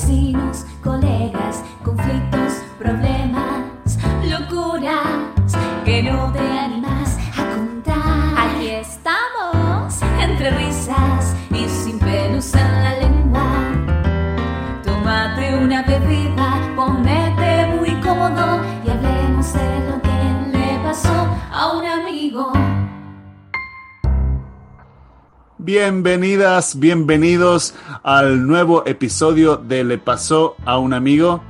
vecinos, colegas, conflictos, problemas, locuras que no te Bienvenidas, bienvenidos al nuevo episodio de Le pasó a un amigo.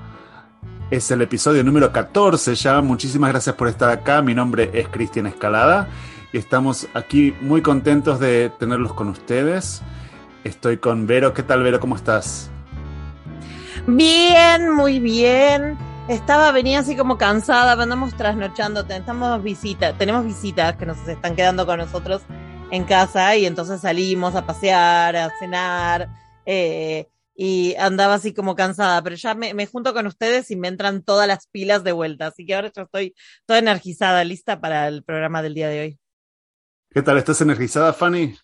Es el episodio número 14 ya. Muchísimas gracias por estar acá. Mi nombre es Cristian Escalada y estamos aquí muy contentos de tenerlos con ustedes. Estoy con Vero. ¿Qué tal, Vero? ¿Cómo estás? Bien, muy bien. Estaba, venía así como cansada, andamos trasnochando, estamos visita, tenemos visitas que nos están quedando con nosotros en casa y entonces salimos a pasear, a cenar eh, y andaba así como cansada, pero ya me, me, junto con ustedes y me entran todas las pilas de vuelta, así que ahora yo estoy toda energizada, lista para el programa del día de hoy. ¿Qué tal? ¿Estás energizada, Fanny?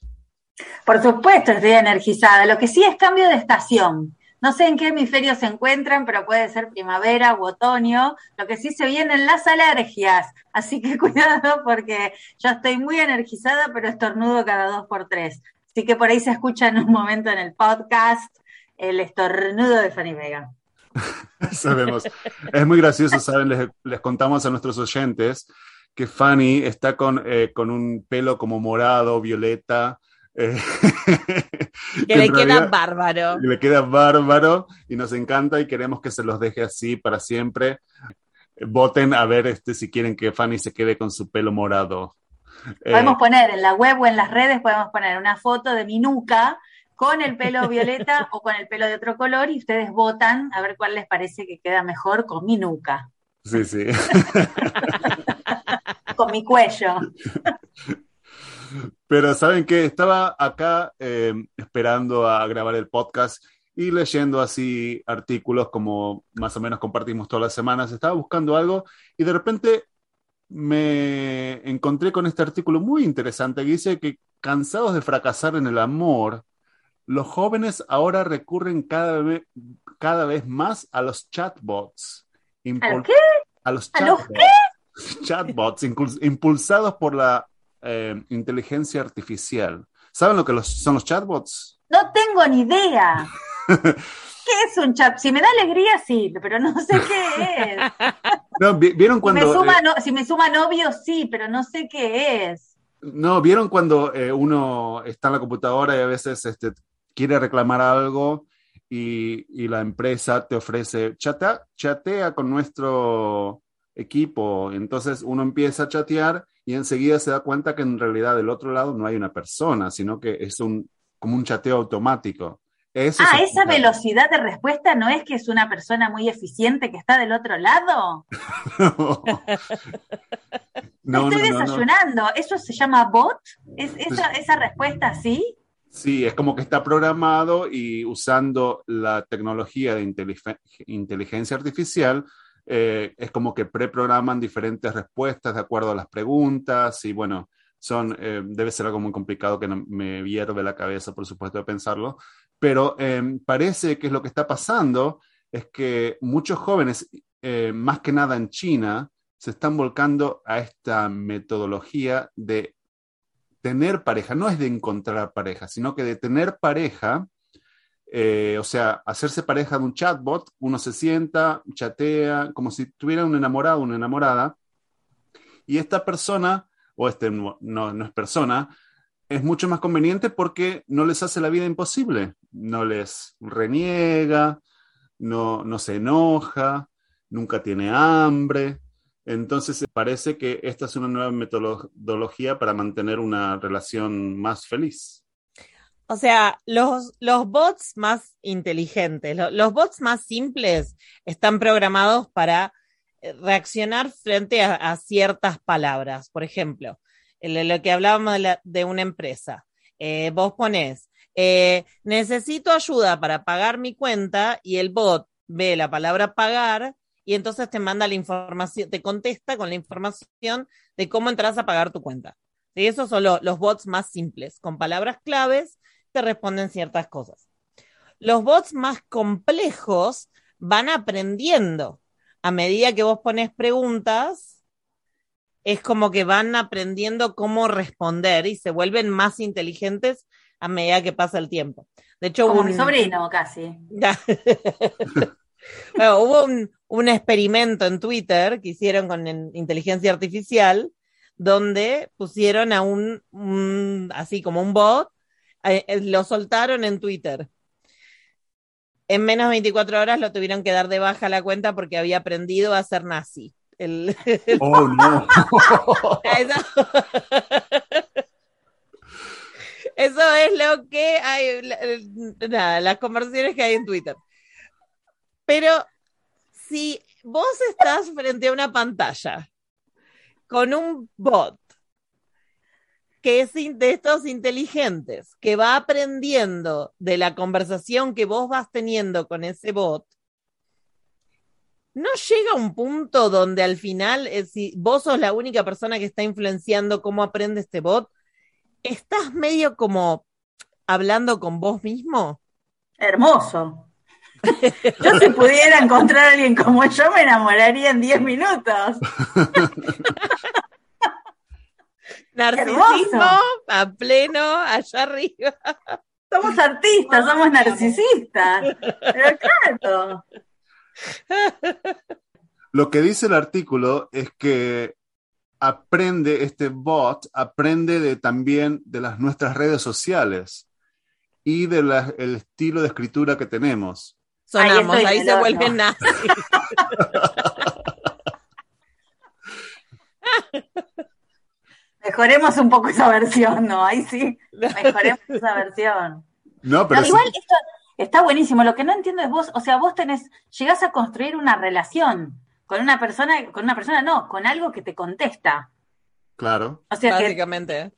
Por supuesto, estoy energizada. Lo que sí es cambio de estación. No sé en qué hemisferio se encuentran, pero puede ser primavera u otoño. Lo que sí se vienen las alergias. Así que cuidado porque yo estoy muy energizada, pero estornudo cada dos por tres. Así que por ahí se escucha en un momento en el podcast el estornudo de Fanny Vega. Sabemos. Es muy gracioso, ¿saben? Les, contamos a nuestros oyentes que Fanny está con, eh, con un pelo como morado, violeta, eh, que, le queda bárbaro. Le queda bárbaro y nos encanta y queremos que se los deje así para siempre. Voten a ver este, si quieren que Fanny se quede con su pelo morado. Podemos eh, poner en la web o en las redes, podemos poner una foto de mi nuca con el pelo violeta o con el pelo de otro color y ustedes votan a ver cuál les parece que queda mejor con mi nuca. Sí, sí. con mi cuello. Pero saben que estaba acá eh, esperando a grabar el podcast y leyendo así artículos como más o menos compartimos todas las semanas. Estaba buscando algo y de repente me encontré con este artículo muy interesante que dice que cansados de fracasar en el amor, los jóvenes ahora recurren cada vez, cada vez más a los chatbots. ¿A lo qué? A los ¿A los qué? chatbots impulsados por la eh, inteligencia artificial. ¿Saben lo que los, son los chatbots? No tengo ni idea. ¿Qué es un chat? Si me da alegría, sí, pero no sé qué es. No, ¿vieron cuando, si, me suma, no, si me suma novio, sí, pero no sé qué es. No, ¿vieron cuando eh, uno está en la computadora y a veces este, quiere reclamar algo y, y la empresa te ofrece, chatea, chatea con nuestro equipo? Entonces uno empieza a chatear y enseguida se da cuenta que en realidad del otro lado no hay una persona, sino que es un, como un chateo automático. Eso ah, esa velocidad de respuesta no es que es una persona muy eficiente que está del otro lado. no. Estoy no, desayunando. ¿Eso se llama bot? ¿Es esa, esa respuesta así? Sí, es como que está programado y usando la tecnología de inteligencia artificial eh, es como que preprograman diferentes respuestas de acuerdo a las preguntas y bueno, son, eh, debe ser algo muy complicado que me hierve la cabeza, por supuesto, de pensarlo, pero eh, parece que es lo que está pasando es que muchos jóvenes, eh, más que nada en China, se están volcando a esta metodología de tener pareja, no es de encontrar pareja, sino que de tener pareja eh, o sea, hacerse pareja de un chatbot, uno se sienta, chatea, como si tuviera un enamorado, una enamorada, y esta persona, o este no, no es persona, es mucho más conveniente porque no les hace la vida imposible, no les reniega, no, no se enoja, nunca tiene hambre. Entonces parece que esta es una nueva metodología para mantener una relación más feliz. O sea, los, bots más inteligentes, los, bots más simples están programados para eh, reaccionar frente a, ciertas palabras. Por ejemplo, lo que hablábamos de, una empresa. Eh, vos ponés, eh, necesito ayuda para pagar mi cuenta y el bot ve la palabra pagar y entonces te manda la información, te contesta con la información de cómo entras a pagar tu cuenta. ¿Sí? Esos son lo, los bots más simples, con palabras claves te responden ciertas cosas. los bots más complejos van aprendiendo. A medida que vos pones preguntas, es como que van aprendiendo cómo responder y se vuelven más inteligentes a medida que pasa el tiempo. De hecho, Como un- mi sobrino, casi. Bueno, hubo un, un experimento en Twitter que hicieron con en- inteligencia artificial donde pusieron a un, un- así como un bot, eh, eh, lo soltaron en Twitter. En menos de 24 horas lo tuvieron que dar de baja la cuenta porque había aprendido a ser nazi. El- Oh, no. eso, es lo que hay, nada, las conversaciones que hay en Twitter. Pero si vos estás frente a una pantalla con un bot que es de estos inteligentes, que va aprendiendo de la conversación que vos vas teniendo con ese bot, ¿no llega un punto donde al final, eh, si vos sos la única persona que está influenciando cómo aprende este bot, estás medio como hablando con vos mismo? Hermoso. Yo si pudiera encontrar a alguien como yo me enamoraría en 10 minutos. Narcisismo Hermoso. a pleno, allá arriba. Somos artistas, somos narcisistas. Pero claro. Lo que dice el artículo es que aprende, este bot aprende de, también de las nuestras redes sociales y del estilo de escritura que tenemos. Sonamos, ahí se vuelven nazis. Mejoremos un poco esa versión, ¿no? Ahí sí, mejoremos esa versión. No, pero No, sí- igual esto está buenísimo. Lo que no entiendo es vos, o sea, vos tenés, llegás a construir una relación con una persona, con una persona no, con algo que te contesta. claro. O sea que, Básicamente.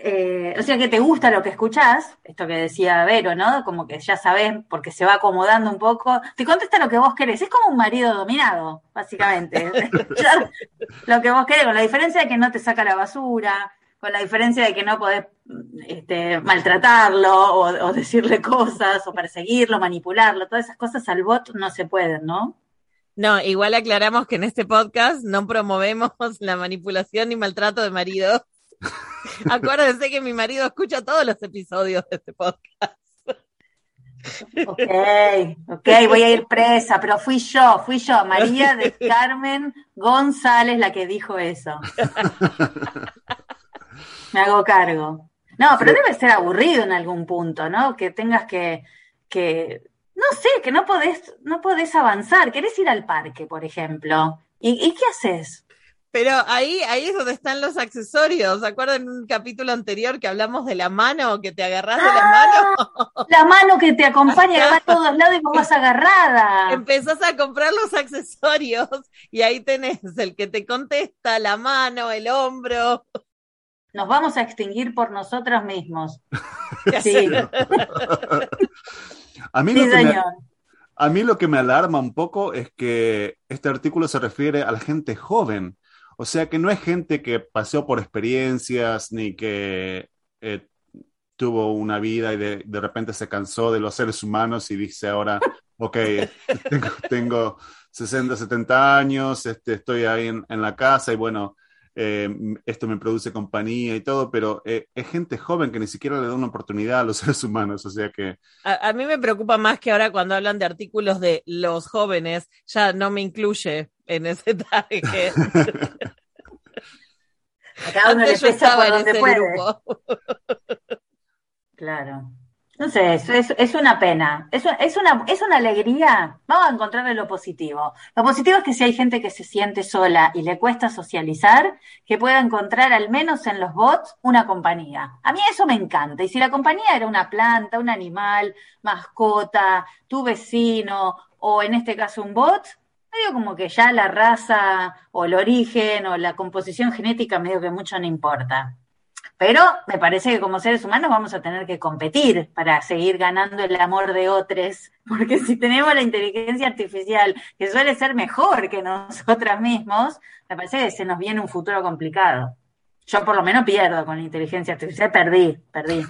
Eh, o sea que te gusta lo que escuchás, esto que decía Vero, ¿no? Como que ya sabés, porque se va acomodando un poco, te contesta lo que vos querés. Es como un marido dominado, básicamente. Lo que vos querés, con la diferencia de que no te saca la basura, con la diferencia de que no podés este, maltratarlo o, o decirle cosas o perseguirlo, manipularlo, todas esas cosas al bot no se pueden, ¿no? No, igual aclaramos que en este podcast no promovemos la manipulación ni maltrato de maridos. Acuérdense que mi marido escucha todos los episodios de este podcast. Ok, ok, voy a ir presa, pero fui yo, fui yo, María de Carmen González la que dijo eso. Me hago cargo. No, pero debe ser aburrido en algún punto, ¿no? Que tengas que, que, no sé, que no podés, no podés avanzar. ¿Querés ir al parque, por ejemplo? ¿Y, y qué haces? Pero ahí, ahí es donde están los accesorios. ¿Se acuerdan en un capítulo anterior que hablamos de la mano, que te agarrás de la mano? La mano que te acompaña, que va a todos lados y vos vas agarrada. Empezás a comprar los accesorios y ahí tenés el que te contesta, la mano, el hombro. Nos vamos a extinguir por nosotros mismos. Sí, A mí, sí, señor. a mí lo que me alarma un poco es que este artículo se refiere a la gente joven. O sea, que no es gente que paseó por experiencias ni que eh, tuvo una vida y de, de repente se cansó de los seres humanos y dice ahora, ok, tengo, tengo 60, 70 años, este, estoy ahí en, la casa y bueno, eh, esto me produce compañía y todo, pero eh, es gente joven que ni siquiera le da una oportunidad a los seres humanos, o sea que a mí me preocupa más que ahora cuando hablan de artículos de los jóvenes, ya no me incluye en ese target. A cada uno le Antes yo pesa estaba por en donde ese puede. grupo. Claro. No sé, es, es, es una pena. Es, es, una, es una alegría. Vamos a encontrarle lo positivo. Lo positivo es que si hay gente que se siente sola y le cuesta socializar, que pueda encontrar al menos en los bots una compañía. A mí eso me encanta. Y si la compañía era una planta, un animal, mascota, tu vecino, o en este caso un bot, medio como que ya la raza o el origen o la composición genética medio que mucho no importa. Pero me parece que como seres humanos vamos a tener que competir para seguir ganando el amor de otros, porque si tenemos la inteligencia artificial que suele ser mejor que nosotras mismos, me parece que se nos viene un futuro complicado. Yo por lo menos pierdo con la inteligencia artificial, perdí, perdí.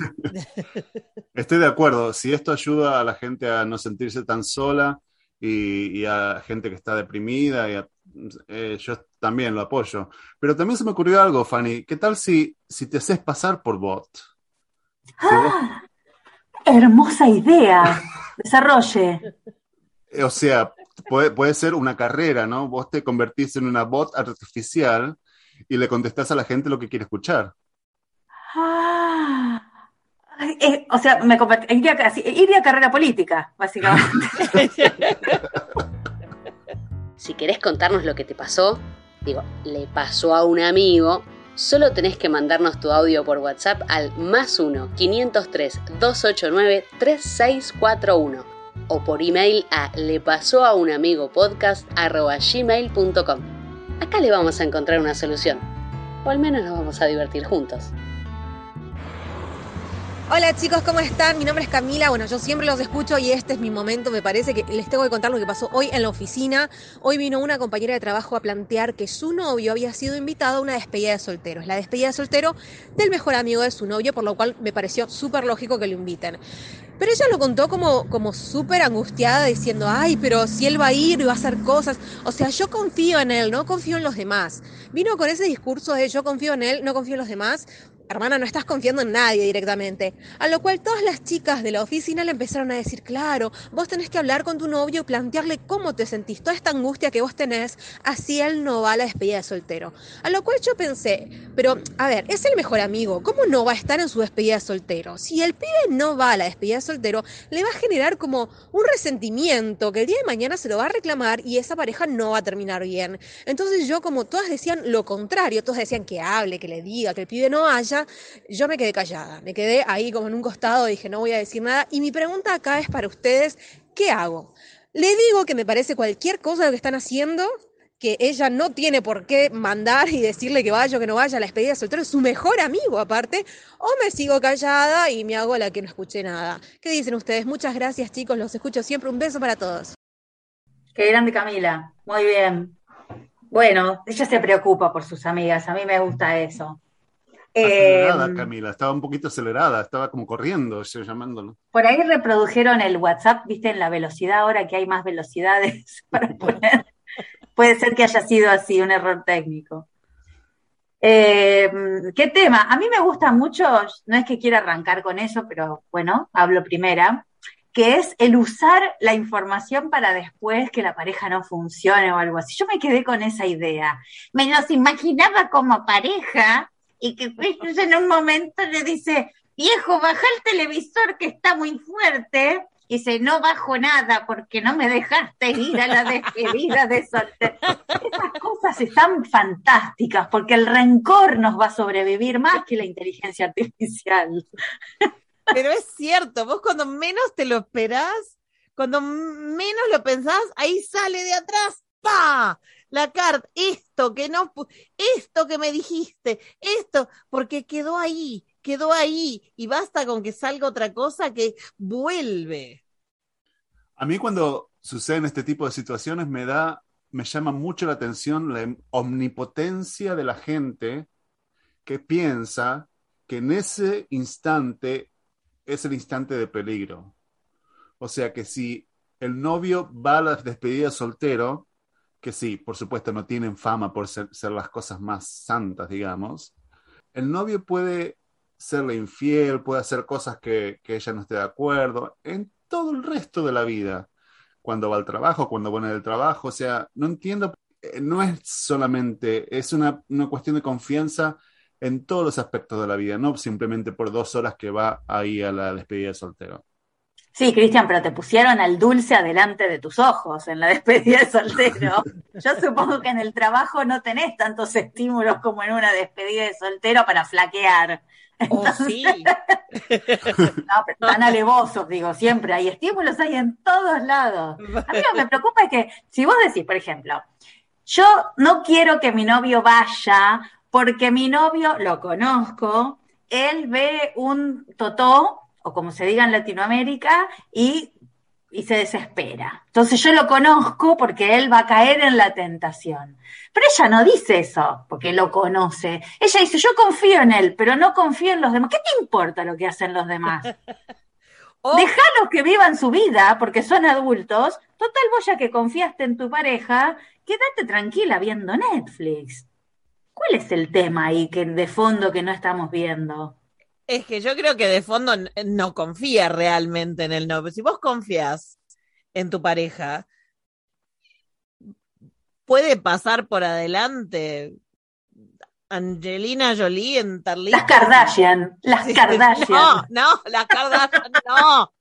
Estoy de acuerdo, si esto ayuda a la gente a no sentirse tan sola y, y a gente que está deprimida, y a- eh, yo también lo apoyo. Pero también se me ocurrió algo, Fanny, ¿qué tal si, si te haces pasar por bot? Vos- ¡Ah! Hermosa idea. Desarrolle. eh, o sea, puede, puede ser una carrera, ¿no? Vos te convertís en una bot artificial y le contestás a la gente lo que quiere escuchar. Ah. O sea, me iría, iría a carrera política, básicamente. Si querés contarnos lo que te pasó, digo, le pasó a un amigo, solo tenés que mandarnos tu audio por WhatsApp al más 1 503 289 3641 o por email a le pasó a un amigo podcast gmail.com. Acá le vamos a encontrar una solución, o al menos nos vamos a divertir juntos. Hola chicos, ¿cómo están? Mi nombre es Camila. Bueno, yo siempre los escucho y este es mi momento. Me parece que les tengo que contar lo que pasó hoy en la oficina. Hoy vino una compañera de trabajo a plantear que su novio había sido invitado a una despedida de solteros. La despedida de soltero del mejor amigo de su novio, por lo cual me pareció súper lógico que lo inviten. Pero ella lo contó como, como súper angustiada, diciendo, ay, pero si él va a ir y va a hacer cosas. O sea, yo confío en él, no confío en los demás. Vino con ese discurso de yo confío en él, no confío en los demás. Hermana, no estás confiando en nadie directamente. A lo cual todas las chicas de la oficina le empezaron a decir, claro, vos tenés que hablar con tu novio y plantearle cómo te sentís, toda esta angustia que vos tenés, así él no va a la despedida de soltero. A lo cual yo pensé, pero a ver, es el mejor amigo, ¿cómo no va a estar en su despedida de soltero? Si el pibe no va a la despedida de soltero, le va a generar como un resentimiento que el día de mañana se lo va a reclamar y esa pareja no va a terminar bien. Entonces yo como todas decían lo contrario, todas decían que hable, que le diga, que el pibe no yo me quedé callada, me quedé ahí como en un costado, dije no voy a decir nada y mi pregunta acá es para ustedes, ¿qué hago? Le digo que me parece cualquier cosa lo que están haciendo, que ella no tiene por qué mandar y decirle que vaya o que no vaya a la despedida de soltero, es su mejor amigo aparte, o me sigo callada y me hago la que no escuché nada. ¿Qué dicen ustedes? Muchas gracias chicos, los escucho siempre, un beso para todos. Qué grande Camila. Muy bien. Bueno, ella se preocupa por sus amigas. A mí me gusta eso. Acelerada, Eh, Camila, estaba un poquito acelerada, estaba como corriendo, yo llamándolo. por ahí reprodujeron el WhatsApp, viste, en la velocidad, ahora que hay más velocidades para poner. Puede ser que haya sido así, un error técnico. Eh, ¿Qué tema? A mí me gusta mucho, no es que quiera arrancar con eso, pero bueno, hablo primera, que es el usar la información para después que la pareja no funcione o algo así. Yo me quedé con esa idea. Me los imaginaba como pareja y que en un momento le dice, viejo, baja el televisor que está muy fuerte. Y dice, no bajo nada porque no me dejaste ir a la despedida de soltero. Esas cosas están fantásticas porque el rencor nos va a sobrevivir más que la inteligencia artificial. Pero es cierto, vos cuando menos te lo esperás, cuando menos lo pensás, ahí sale de atrás, ¡pa! La carta, esto que no, esto que me dijiste, esto, porque quedó ahí, quedó ahí, y basta con que salga otra cosa que vuelve. A mí cuando suceden este tipo de situaciones me da, me llama mucho la atención la omnipotencia de la gente que piensa que en ese instante es el instante de peligro. O sea que si el novio va a la despedida soltero, que sí, por supuesto no tienen fama por ser, las cosas más santas, digamos, el novio puede serle infiel, puede hacer cosas que, que ella no esté de acuerdo, en todo el resto de la vida, cuando va al trabajo, cuando viene del trabajo, o sea, no entiendo, eh, no es solamente, es una, una cuestión de confianza en todos los aspectos de la vida, no simplemente por dos horas que va ahí a la despedida de soltero. Sí, Cristian, pero te pusieron al dulce adelante de tus ojos en la despedida de soltero. Yo supongo que en el trabajo no tenés tantos estímulos como en una despedida de soltero para flaquear. Oh, sí. No, pero tan alevosos, digo, siempre hay estímulos, hay en todos lados. A mí lo que me preocupa es que si vos decís, por ejemplo, yo no quiero que mi novio vaya porque mi novio lo conozco, él ve un totó, o como se diga en Latinoamérica, y y se desespera. Entonces yo lo conozco porque él va a caer en la tentación. Pero ella no dice eso porque lo conoce. Ella dice, yo confío en él, pero no confío en los demás. ¿Qué te importa lo que hacen los demás? O- Déjalos que vivan su vida porque son adultos. Total, vos ya que confiaste en tu pareja, quédate tranquila viendo Netflix. ¿Cuál es el tema ahí que de fondo que no estamos viendo? Es que yo creo que de fondo n- no confía realmente en el novio. Si vos confías en tu pareja, puede pasar por adelante Angelina Jolie en Tarlito. Las Kardashian, las Sí, Kardashian. No, no, las Kardashian, no.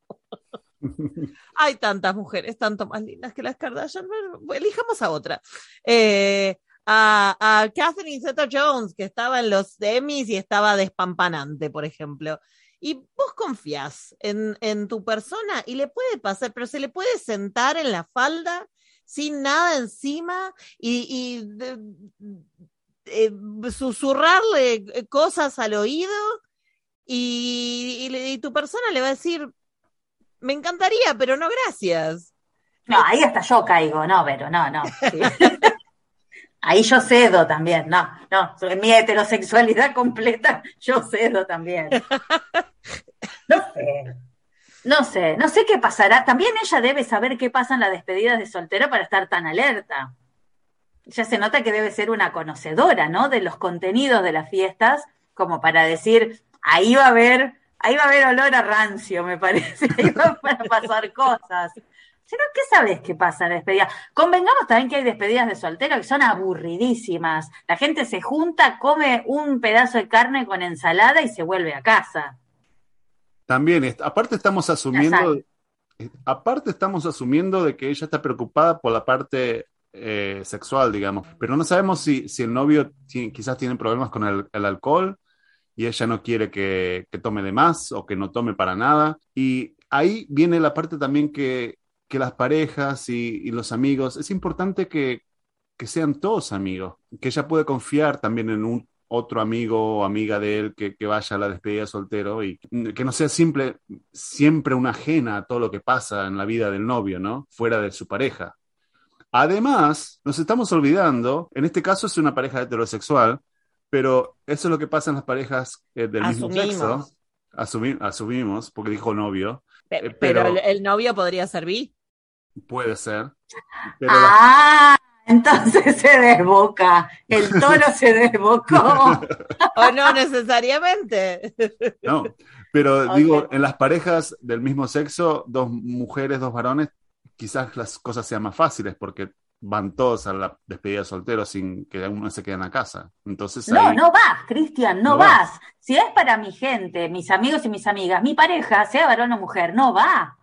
Hay tantas mujeres tanto más lindas que las Kardashian. Elijamos a otra. Eh, a, a Catherine Zeta Jones, que estaba en los Emmys y estaba despampanante, por ejemplo. Y vos confías en, en tu persona y le puede pasar, pero se le puede sentar en la falda sin nada encima y, y de- eh, susurrarle cosas al oído y, y tu persona le va a decir, me encantaría, pero no gracias. No, ahí hasta yo caigo, no, pero no, no. sí. Ahí yo cedo también, no, no, en mi heterosexualidad completa, yo cedo también. No sé, no sé, no sé qué pasará. También ella debe saber qué pasa en las despedidas de soltero para estar tan alerta. Ya se nota que debe ser una conocedora, ¿no? De los contenidos de las fiestas, como para decir, ahí va a haber, ahí va a haber olor a rancio, me parece, ahí van a pasar cosas. Sino, ¿qué sabes qué pasa en la despedida? Convengamos también que hay despedidas de soltero que son aburridísimas. La gente se junta, come un pedazo de carne con ensalada y se vuelve a casa. También, aparte estamos asumiendo, eh, aparte estamos asumiendo de que ella está preocupada por la parte eh, sexual, digamos, pero no sabemos si, si el novio quizás tiene problemas con el, el alcohol y ella no quiere que, que tome de más o que no tome para nada. Y ahí viene la parte también que, que las parejas y, y los amigos, es importante que, que sean todos amigos, que ella puede confiar también en un otro amigo o amiga de él que, que vaya a la despedida de soltero y que no sea simple, siempre una ajena a todo lo que pasa en la vida del novio, ¿no? Fuera de su pareja. Además, nos estamos olvidando, en este caso es una pareja heterosexual, pero eso es lo que pasa en las parejas eh, del mismo sexo. Asumi- asumimos, porque dijo novio, Pe- Eh, pero, pero- el, el novio podría ser bi. Puede ser. Pero la- Ah, entonces se desboca. El toro se desbocó. O no necesariamente. No, pero digo, en las parejas del mismo sexo, dos mujeres, dos varones, quizás las cosas sean más fáciles porque van todos a la despedida de soltero sin que uno se quede en la casa. Entonces No, ahí, no vas, Cristian, no, No vas. vas. Si es para mi gente, mis amigos y mis amigas, mi pareja, sea varón o mujer, no va.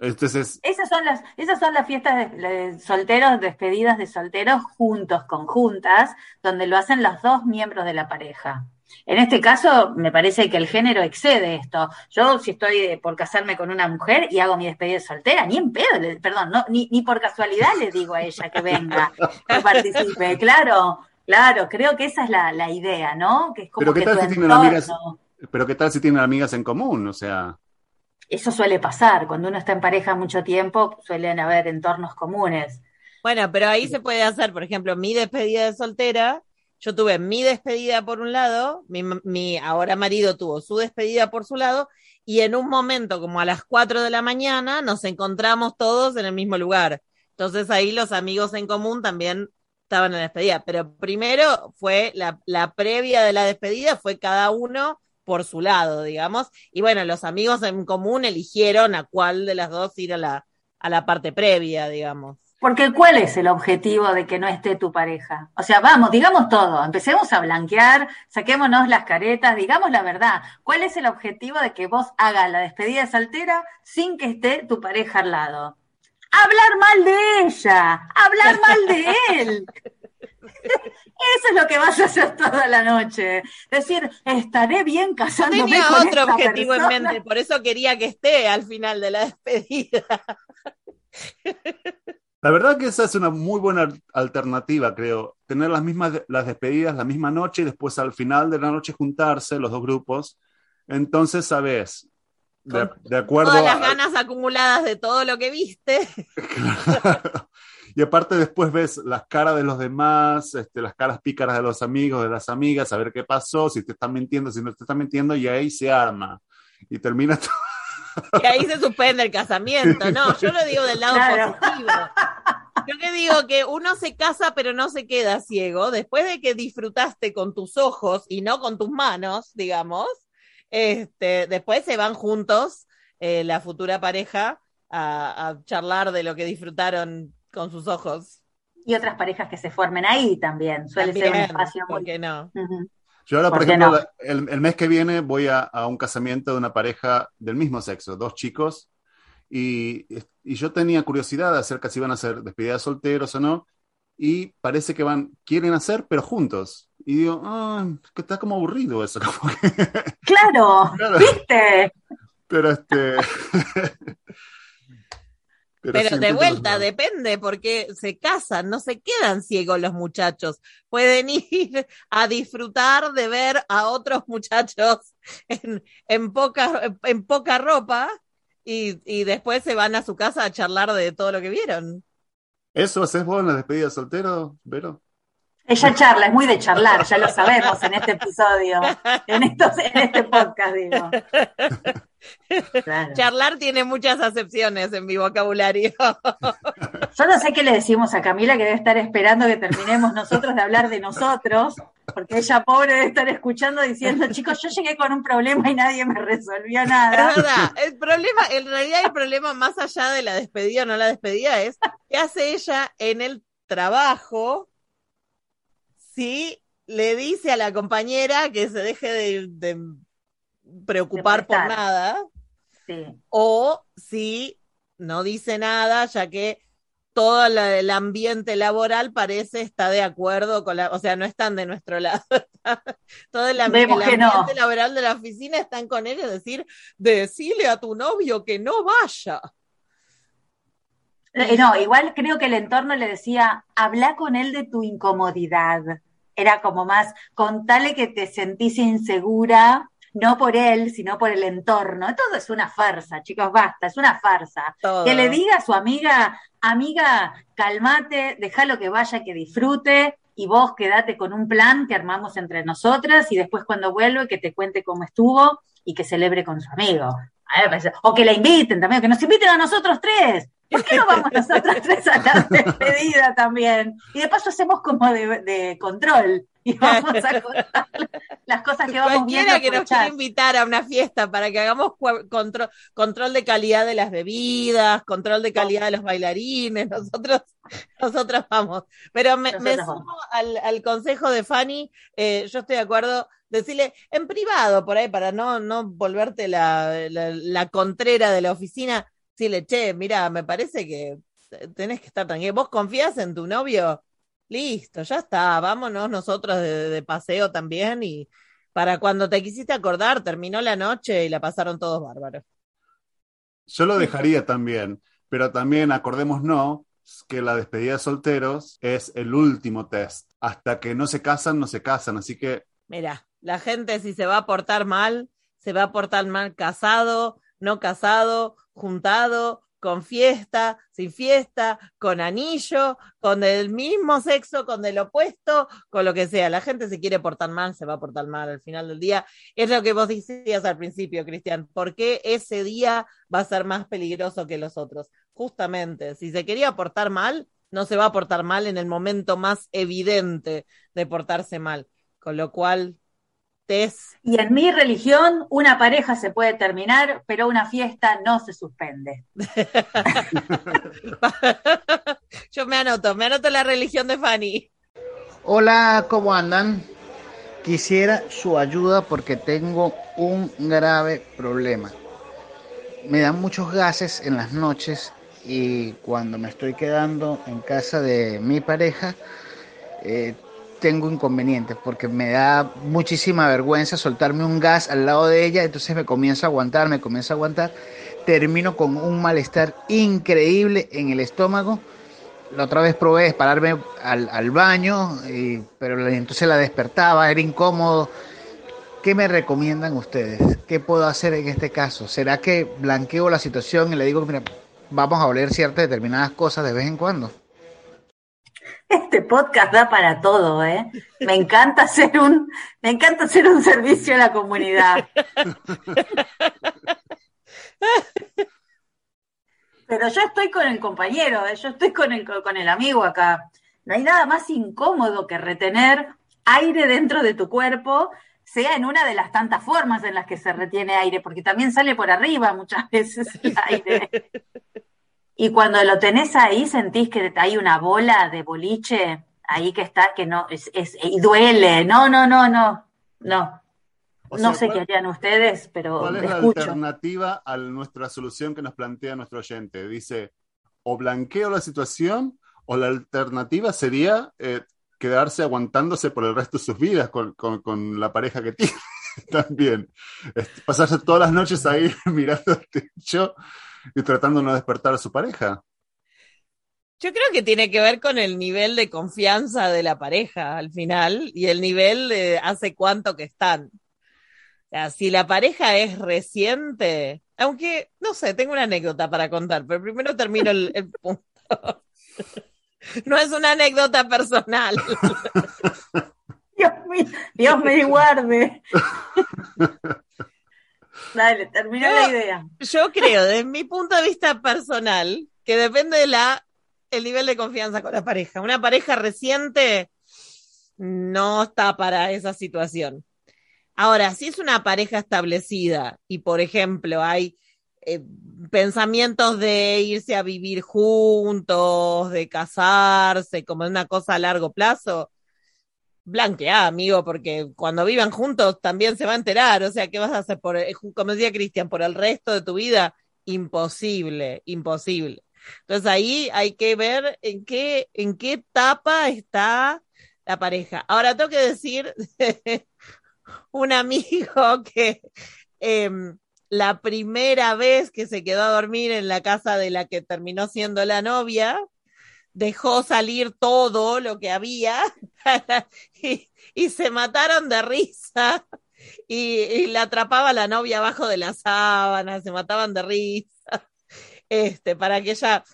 Entonces Esas son las, esas son las fiestas de, de solteros, despedidas de solteros juntos, conjuntas, donde lo hacen los dos miembros de la pareja. En este caso, me parece que el género excede esto. Yo, si estoy eh, por casarme con una mujer y hago mi despedida de soltera, ni en pedo, le- perdón, no, ni, ni por casualidad le digo a ella que venga, que participe. Claro, claro, creo que esa es la, la idea, ¿no? Que es como Pero ¿qué que tal si tienen amigas? Pero ¿qué tal si tienen amigas en común? O sea, Eso suele pasar, cuando uno está en pareja mucho tiempo, suelen haber entornos comunes. Bueno, pero ahí se puede hacer, por ejemplo, mi despedida de soltera. Yo tuve mi despedida por un lado, mi, ahora marido tuvo su despedida por su lado, y en un momento, como a las 4 de la mañana, nos encontramos todos en el mismo lugar. Entonces ahí los amigos en común también estaban en la despedida. Pero primero fue la previa de la despedida, fue cada uno por su lado, digamos. Y bueno, los amigos en común eligieron a cuál de las dos ir a la, a la parte previa, digamos. Porque ¿cuál es el objetivo de que no esté tu pareja? O sea, vamos, digamos todo, empecemos a blanquear, saquémonos las caretas, digamos la verdad. ¿Cuál es el objetivo de que vos hagas la despedida de soltera sin que esté tu pareja al lado? Hablar mal de ella, hablar mal de él. Eso es lo que vas a hacer toda la noche. Decir, estaré bien Yo casándome tenía con otro esta objetivo en mente, por eso quería que esté al final de la despedida. la verdad que esa es una muy buena al- alternativa, creo. Tener las mismas las despedidas la misma noche y después al final de la noche juntarse los dos grupos. Entonces, sabes, de, de acuerdo Todas las a- ganas acumuladas de todo lo que viste. y aparte después ves las caras de los demás, este, las caras pícaras de los amigos, de las amigas, a ver qué pasó, si te están mintiendo, si no te están mintiendo, y ahí se arma. Y termina todo. Y ahí se suspende el casamiento. No, yo lo digo del lado Claro. positivo. Yo que digo que uno se casa pero no se queda ciego. Después de que disfrutaste con tus ojos y no con tus manos, digamos, este, después se van juntos eh, la futura pareja a, a charlar de lo que disfrutaron con sus ojos. Y otras parejas que se formen ahí también. Suele ser un También, espacio ¿por muy. qué no? Ujú. Yo ahora, por, ¿Por ejemplo, no? el, el mes que viene voy a, a un casamiento de una pareja del mismo sexo, dos chicos, y, y yo tenía curiosidad acerca si iban a hacer despedida de solteros o no, y parece que van, quieren hacer, pero juntos. Y digo, ah, que está como aburrido eso. como que- Claro, Claro. ¿viste? pero este. Pero, de vuelta, depende, porque se casan, no se quedan ciegos los muchachos. Pueden ir a disfrutar de ver a otros muchachos en, en poca, en poca ropa y, y después se van a su casa a charlar de todo lo que vieron. ¿Eso haces vos en la despedida de soltero, Vero? Ella charla, es muy de charlar, ya lo sabemos en este episodio, en, estos, en este podcast, digo. Claro. Charlar tiene muchas acepciones en mi vocabulario. Yo no sé qué le decimos a Camila, que debe estar esperando que terminemos nosotros de hablar de nosotros, porque ella pobre debe estar escuchando diciendo, chicos, yo llegué con un problema y nadie me resolvió Es nada. verdad, el problema, en realidad el problema más allá de la despedida o no la despedida es qué hace ella en el trabajo si le dice a la compañera que se deje de, de preocupar por nada Sí. o si no dice nada ya que todo la- el ambiente laboral parece estar de acuerdo con la, o sea, no están de nuestro lado. todo el, ambi- Vemos el que no. ambiente laboral de la oficina están con ellos, es decir, decile a tu novio que no vaya. Eh, No, igual creo que el entorno le decía, habla con él de tu incomodidad. Era como más, contale que te sentís insegura, no por él, sino por el entorno. Todo es una farsa, chicos, basta, es una farsa. Todo. Que le diga a su amiga, amiga, calmate, déjalo que vaya, que disfrute, y vos quedate con un plan que armamos entre nosotras, y después cuando vuelve que te cuente cómo estuvo y que celebre con su amigo. A O que la inviten también, que nos inviten a nosotros tres. ¿Por qué no vamos nosotros tres a la despedida también? Y de paso hacemos como de, de control. Y vamos a contar las cosas que vamos viendo Cualquiera que por nos quiera invitar a una fiesta para que hagamos control, control de calidad de las bebidas, control de calidad de los bailarines, nosotros, nosotros vamos. Pero me, me sumo al, al consejo de Fanny, eh, yo estoy de acuerdo, decirle en privado por ahí, para no, no volverte la, la, la contrera de la oficina, decirle, che, mira, me parece que tenés que estar tranquilo. ¿Vos confías en tu novio? Listo, ya está, vámonos nosotros de, de paseo también y para cuando te quisiste acordar, terminó la noche y la pasaron todos bárbaros. Yo lo dejaría también, pero también acordémonos que la despedida de solteros es el último test. Hasta que no se casan, no se casan. Así que Mira, la gente si se va a portar mal, se va a portar mal casado, no casado, juntado, con fiesta, sin fiesta, con anillo, con el mismo sexo, con el opuesto, con lo que sea. La gente se quiere portar mal, se va a portar mal al final del día. Es lo que vos decías al principio, Cristian. ¿Por qué ese día va a ser más peligroso que los otros? Justamente, si se quería portar mal, no se va a portar mal en el momento más evidente de portarse mal. Con lo cual, Y en mi religión, una pareja se puede terminar, pero una fiesta no se suspende. Yo me anoto, me anoto la religión de Fanny. Hola, ¿cómo andan? Quisiera su ayuda porque tengo un grave problema. Me dan muchos gases en las noches y cuando me estoy quedando en casa de mi pareja, eh, tengo inconvenientes porque me da muchísima vergüenza soltarme un gas al lado de ella, entonces me comienzo a aguantar, me comienzo a aguantar, termino con un malestar increíble en el estómago. La otra vez probé pararme al, al baño, pero entonces la despertaba, era incómodo. ¿Qué me recomiendan ustedes? ¿Qué puedo hacer en este caso? ¿Será que blanqueo la situación y le digo, mira, vamos a oler ciertas determinadas cosas de vez en cuando? Este podcast da para todo, ¿eh? Me encanta hacer un, me encanta hacer un servicio a la comunidad. Pero yo estoy con el compañero, ¿eh? yo estoy con el, con el amigo acá. No hay nada más incómodo que retener aire dentro de tu cuerpo, sea en una de las tantas formas en las que se retiene aire, porque también sale por arriba muchas veces el aire. Y cuando lo tenés ahí, sentís que hay una bola de boliche ahí que está, que no, es, es y duele. No, no, no, no, no. O no sea, sé ¿cuál- qué harían ustedes, pero ¿Cuál es la escucho. alternativa a nuestra solución que nos plantea nuestro oyente? Dice, o blanqueo la situación, o la alternativa sería eh, quedarse aguantándose por el resto de sus vidas con, con- con la pareja que tiene también. Pasarse todas las noches ahí mirando el techo y tratando de no despertar a su pareja. Yo creo que tiene que ver con el nivel de confianza de la pareja al final y el nivel de hace cuánto que están. O sea, si la pareja es reciente, aunque, no sé, tengo una anécdota para contar, pero primero termino el, el punto. No es una anécdota personal. Dios mío, Dios me guarde. Dale, terminó la idea. Yo creo, desde mi punto de vista personal, que depende de la el nivel de confianza con la pareja. Una pareja reciente no está para esa situación. Ahora, si es una pareja establecida y, por ejemplo, hay eh, pensamientos de irse a vivir juntos, de casarse, como una cosa a largo plazo, blanquea, amigo, porque cuando vivan juntos también se va a enterar. O sea, ¿qué vas a hacer? Por, eh, como decía Cristian, por el resto de tu vida, imposible, imposible. Entonces ahí hay que ver en qué, en qué etapa está la pareja. Ahora tengo que decir un amigo que eh, la primera vez que se quedó a dormir en la casa de la que terminó siendo la novia, dejó salir todo lo que había y, se mataron de risa y, y, la atrapaba la novia abajo de la sábana, se mataban de risa, este, para que ella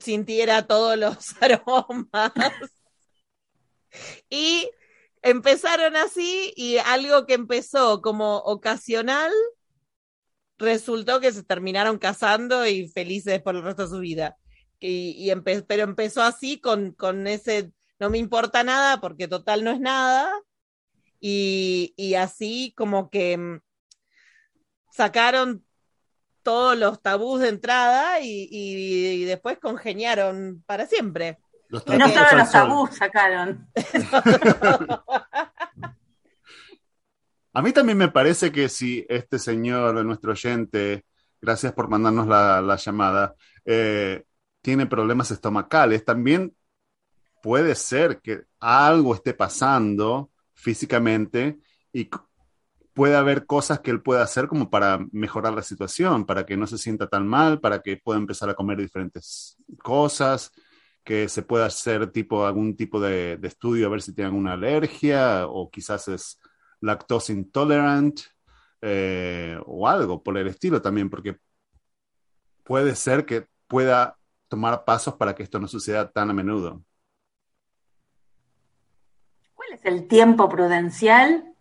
sintiera todos los aromas. Y empezaron así y algo que empezó como ocasional resultó que se terminaron casando y felices por el resto de su vida. Y, y empe pero empezó así con, con, ese no me importa nada porque total no es nada. Y, y así como que mm, sacaron todos los tabús de entrada y, y, y después congeniaron para siempre. Los y no solo los tabús sacaron. A mí también me parece que si este señor, nuestro oyente, gracias por mandarnos la, la llamada, eh, tiene problemas estomacales, también puede ser que algo esté pasando físicamente y puede haber cosas que él pueda hacer como para mejorar la situación, para que no se sienta tan mal, para que pueda empezar a comer diferentes cosas, que se pueda hacer tipo algún tipo de, estudio a ver si tiene alguna alergia o quizás es lactose intolerant eh, o algo por el estilo también, porque puede ser que pueda tomar pasos para que esto no suceda tan a menudo. ¿Cuál es el tiempo prudencial,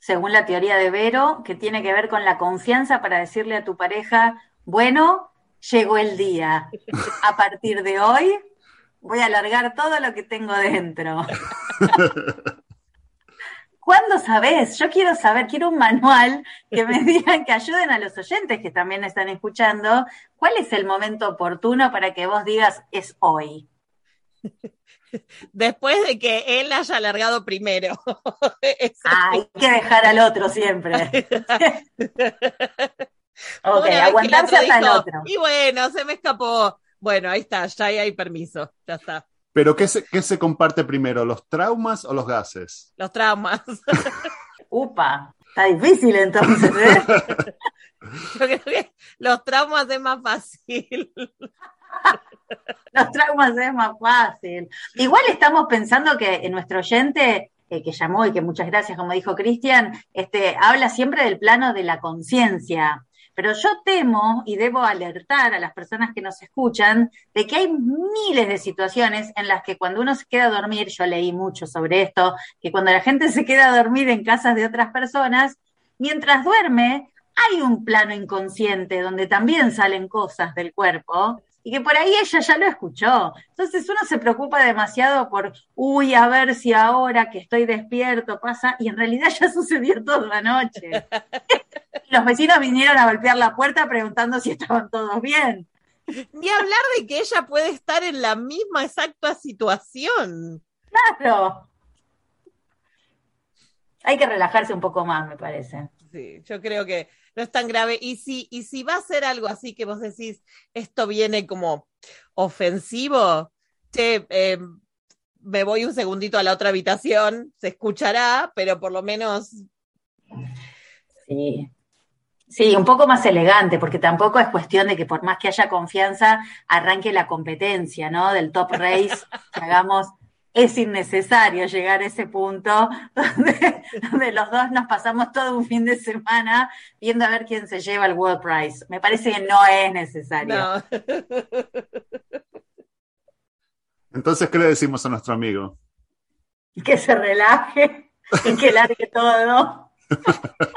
según la teoría de Vero, que tiene que ver con la confianza para decirle a tu pareja, bueno, llegó el día, a partir de hoy voy a alargar todo lo que tengo dentro? ¿Cuándo sabes? Yo quiero saber, quiero un manual que me digan, que ayuden a los oyentes que también están escuchando, ¿cuál es el momento oportuno para que vos digas es hoy? Después de que él haya alargado primero. ah, hay que dejar al otro siempre. ok, aguantarse hasta el otro. Y bueno, se me escapó. Bueno, ahí está, ya hay permiso, ya está. Pero ¿qué se, ¿qué se comparte primero, los traumas o los gases? Los traumas. Upa, está difícil entonces, ¿eh? Yo creo que los traumas es más fácil. los traumas es más fácil. Igual estamos pensando que nuestro oyente que, que llamó y que muchas gracias, como dijo Cristian, este, habla siempre del plano de la conciencia. Pero yo temo y debo alertar a las personas que nos escuchan de que hay miles de situaciones en las que cuando uno se queda a dormir, yo leí mucho sobre esto, que cuando la gente se queda a dormir en casas de otras personas, mientras duerme, hay un plano inconsciente donde también salen cosas del cuerpo y que por ahí ella ya lo escuchó. Entonces uno se preocupa demasiado por, uy, a ver si ahora que estoy despierto pasa, y en realidad ya sucedió toda la noche. Los vecinos vinieron a golpear la puerta preguntando si estaban todos bien. Ni hablar de que ella puede estar en la misma exacta situación. Claro. Hay que relajarse un poco más, me parece. Sí, yo creo que no es tan grave. Y si, y si va a ser algo así que vos decís, esto viene como ofensivo, che, eh, me voy un segundito a la otra habitación, se escuchará, pero por lo menos. Sí. Sí, un poco más elegante, porque tampoco es cuestión de que por más que haya confianza, arranque la competencia, ¿no? Del top race, que hagamos es innecesario llegar a ese punto donde, donde, los dos nos pasamos todo un fin de semana viendo a ver quién se lleva el World Prize. Me parece que no es necesario. No. Entonces, ¿qué le decimos a nuestro amigo? Que se relaje y que largue todo.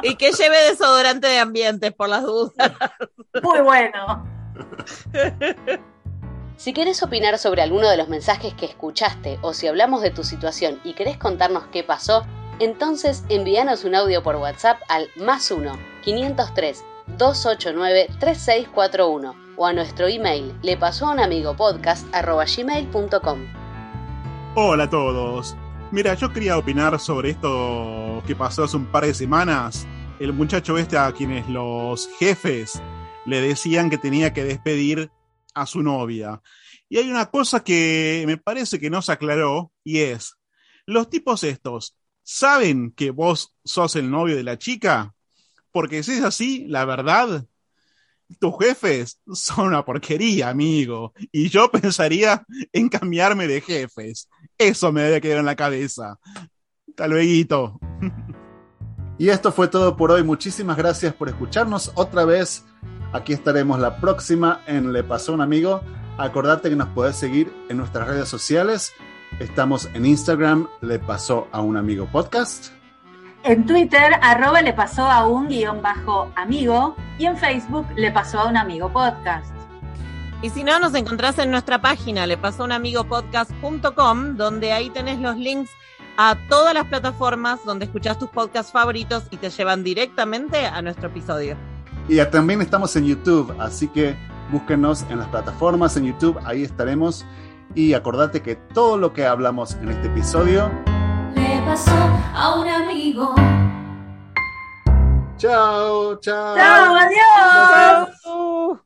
Y que lleve desodorante de ambiente por las dudas. Muy bueno. Si querés opinar sobre alguno de los mensajes que escuchaste o si hablamos de tu situación y querés contarnos qué pasó, entonces envíanos un audio por WhatsApp al más 1 503 289 3641 o a nuestro email le pasó a un amigo podcast gmail.com. Hola a todos. Mira, yo quería opinar sobre esto que pasó hace un par de semanas. El muchacho este a quienes los jefes le decían que tenía que despedir a su novia. Y hay una cosa que me parece que no se aclaró y es, los tipos estos, ¿saben que vos sos el novio de la chica? Porque si es así, la verdad, tus jefes son una porquería, amigo. Y yo pensaría en cambiarme de jefes. Eso me debe quedar en la cabeza. Hasta luego. Y esto fue todo por hoy. Muchísimas gracias por escucharnos otra vez. Aquí estaremos la próxima en Le Pasó un Amigo. Acordate que nos podés seguir en nuestras redes sociales. Estamos en Instagram, Le Pasó a un Amigo Podcast. En Twitter, arroba Le Pasó a un guion bajo amigo. Y en Facebook, Le Pasó a un Amigo Podcast. Y si no, nos encontrás en nuestra página, le pasó un amigo podcast.com, donde ahí tenés los links a todas las plataformas donde escuchás tus podcasts favoritos y te llevan directamente a nuestro episodio. Y también estamos en YouTube, así que búsquenos en las plataformas en YouTube, ahí estaremos. Y acordate que todo lo que hablamos en este episodio pasó a un amigo. Chao, chao. Chao, adiós.